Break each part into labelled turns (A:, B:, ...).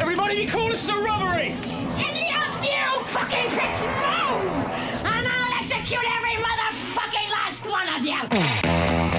A: Everybody be cool, this is a robbery! Any of you fucking
B: pricks move! And I'll execute every motherfucking last one of you!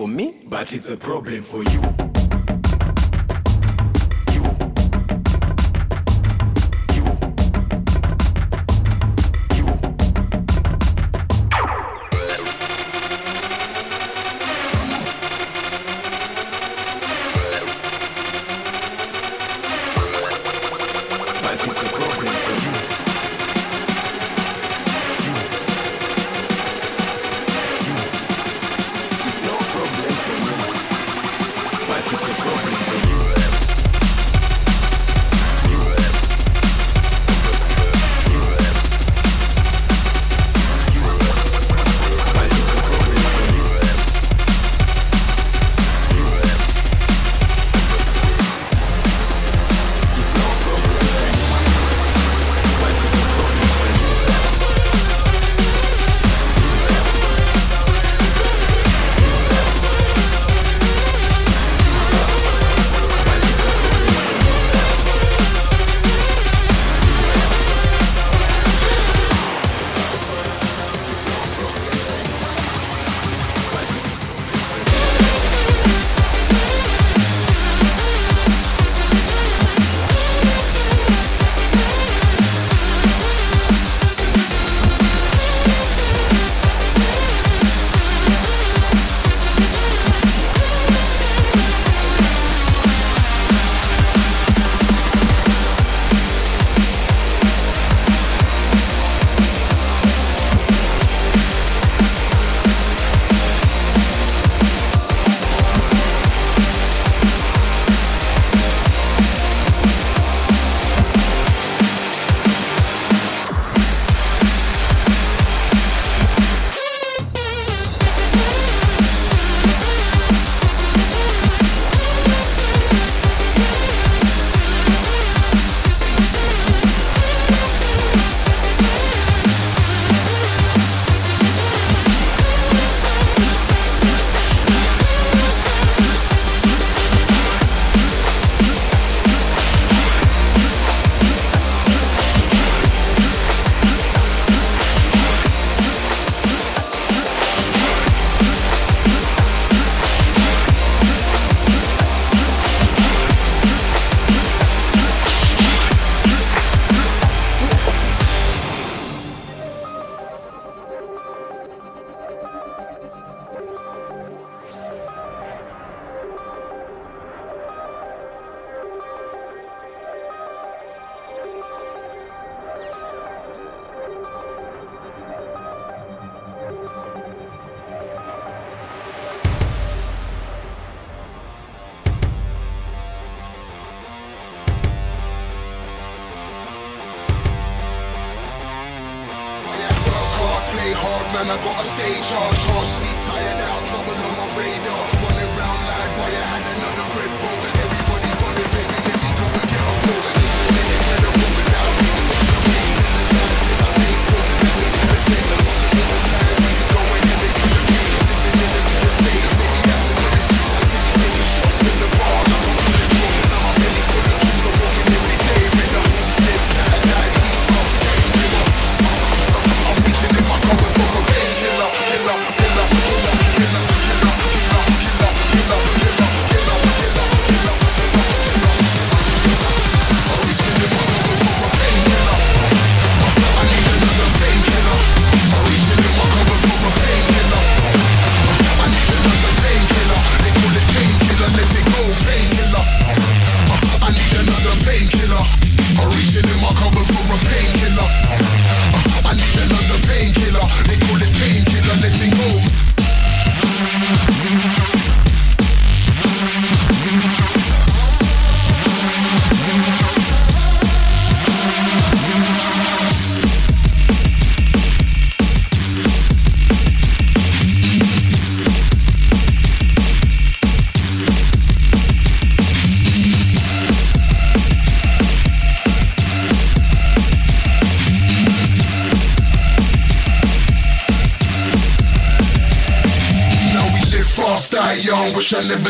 B: For me, but it's a problem for you.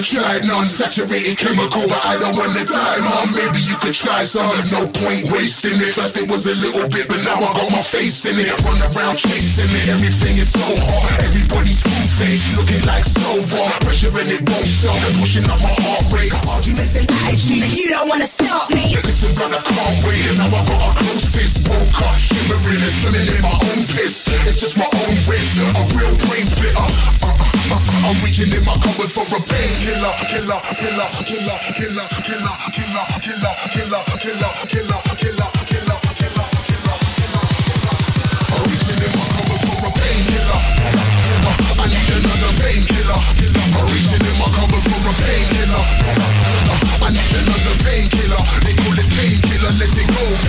B: Never tried none. Saturated chemical, but I don't wanna die, mom. Maybe you could try some. No point wasting it. First it was a little bit, but now I got my face in it. Run around chasing it. Everything is so hot. Everybody's cool face, looking like so silver. Pressure and it won't stop. Pushing up my heart rate.
C: Arguments and lies, you don't wanna stop me.
B: Listen, brother, can't wait. Now I got a close fist. Woke up, shivering and swimming in my own piss. It's just my own risk. A real brain splitter. Uh, I'm reaching in my cupboard for a painkiller. Killer, killer, killer, killer, killer, killer, killer, killer, killer, killer, killer, killer,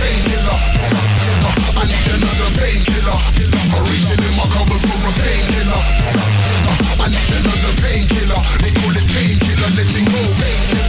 B: painkiller. I need another painkiller. I'm reaching in my cupboard for a painkiller. Another Painkiller, they call it painkiller, letting go. Painkiller.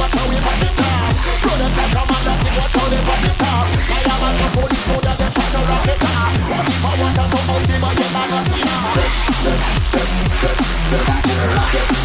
D: watch how we pop it off. Product a man, that watch how they pop it off. I am as a police, so that they try to rock it off. To come out, they might get
E: mad at me now. Rock it. Rock it. Rock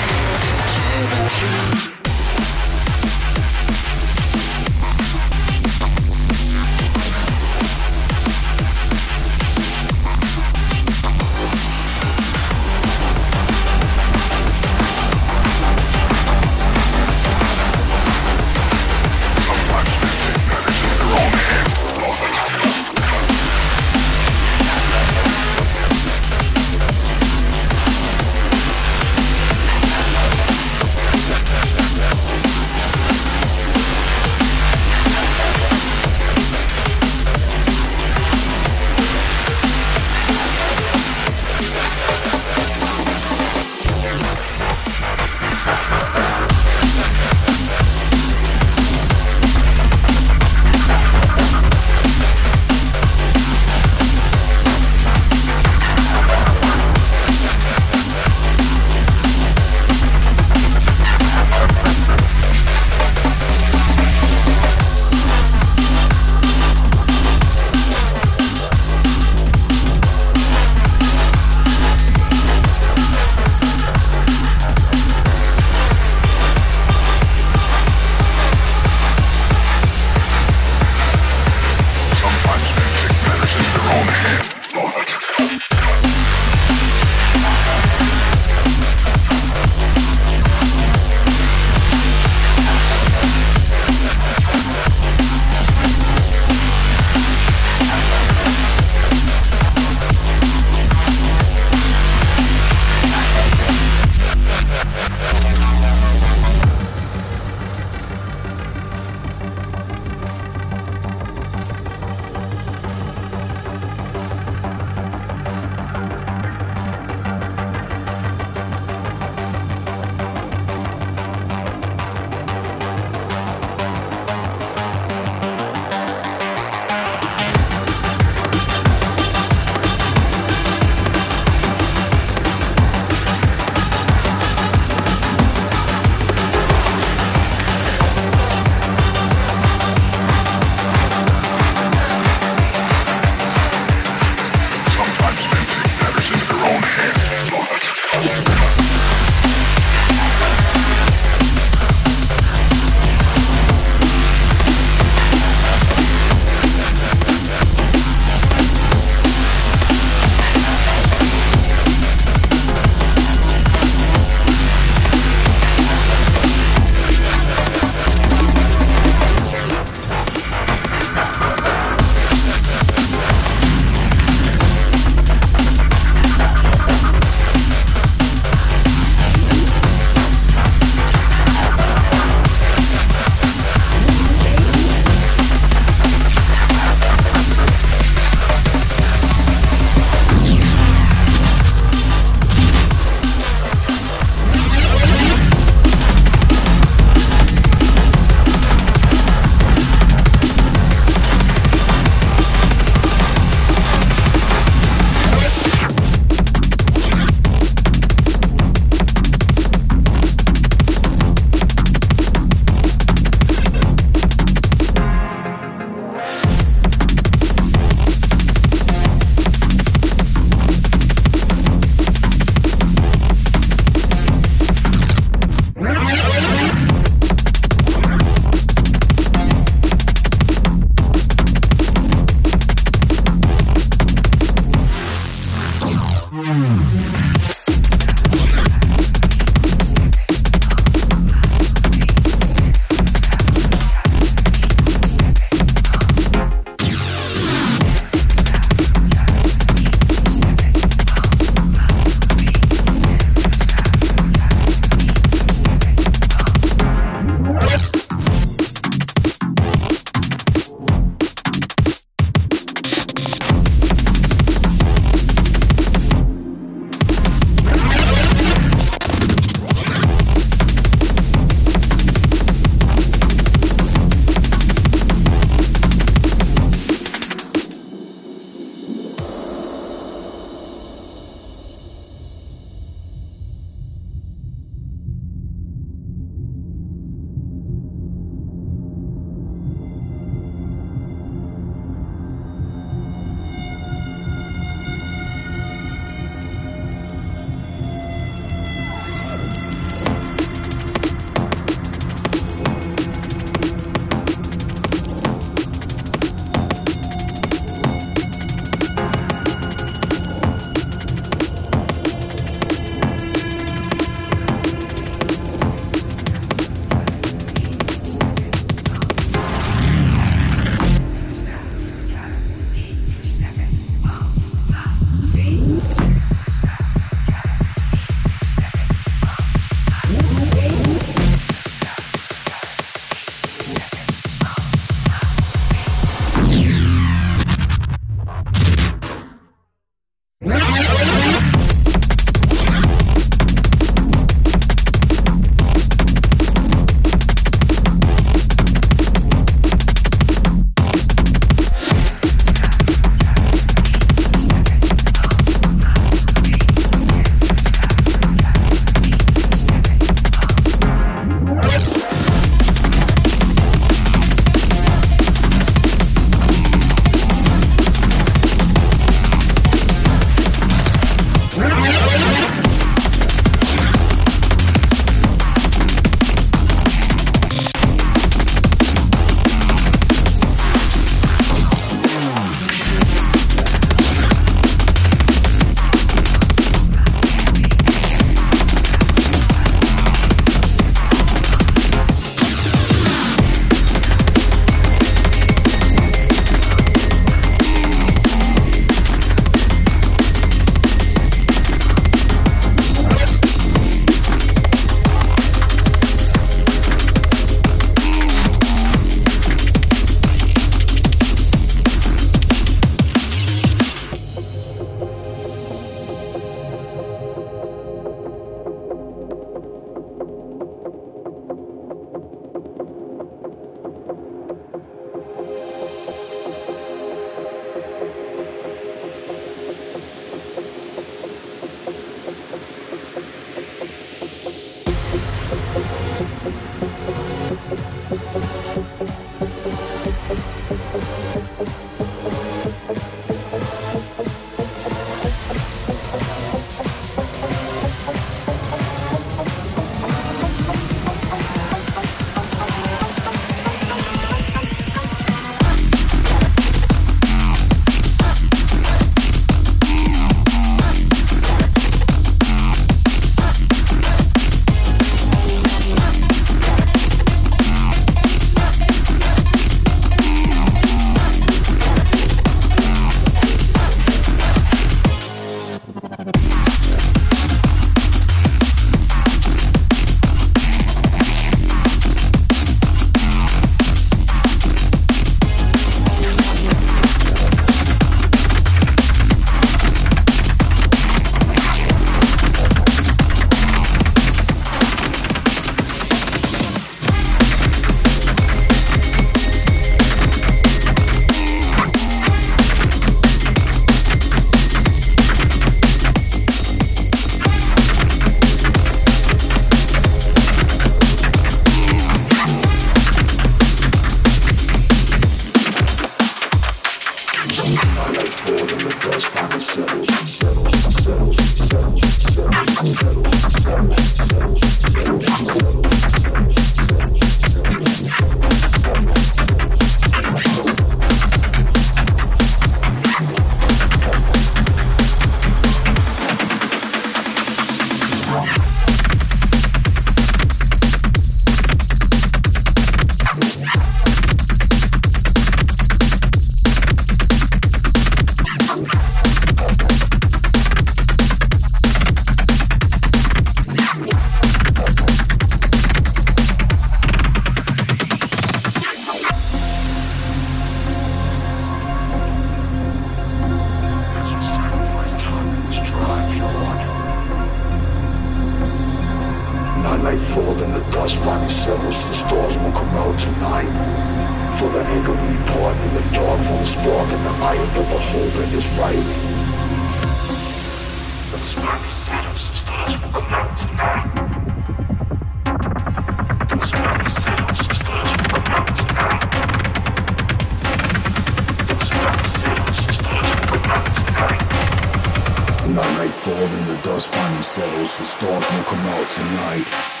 F: When nightfall, night falls and the dust finally settles, the stars won't come out tonight.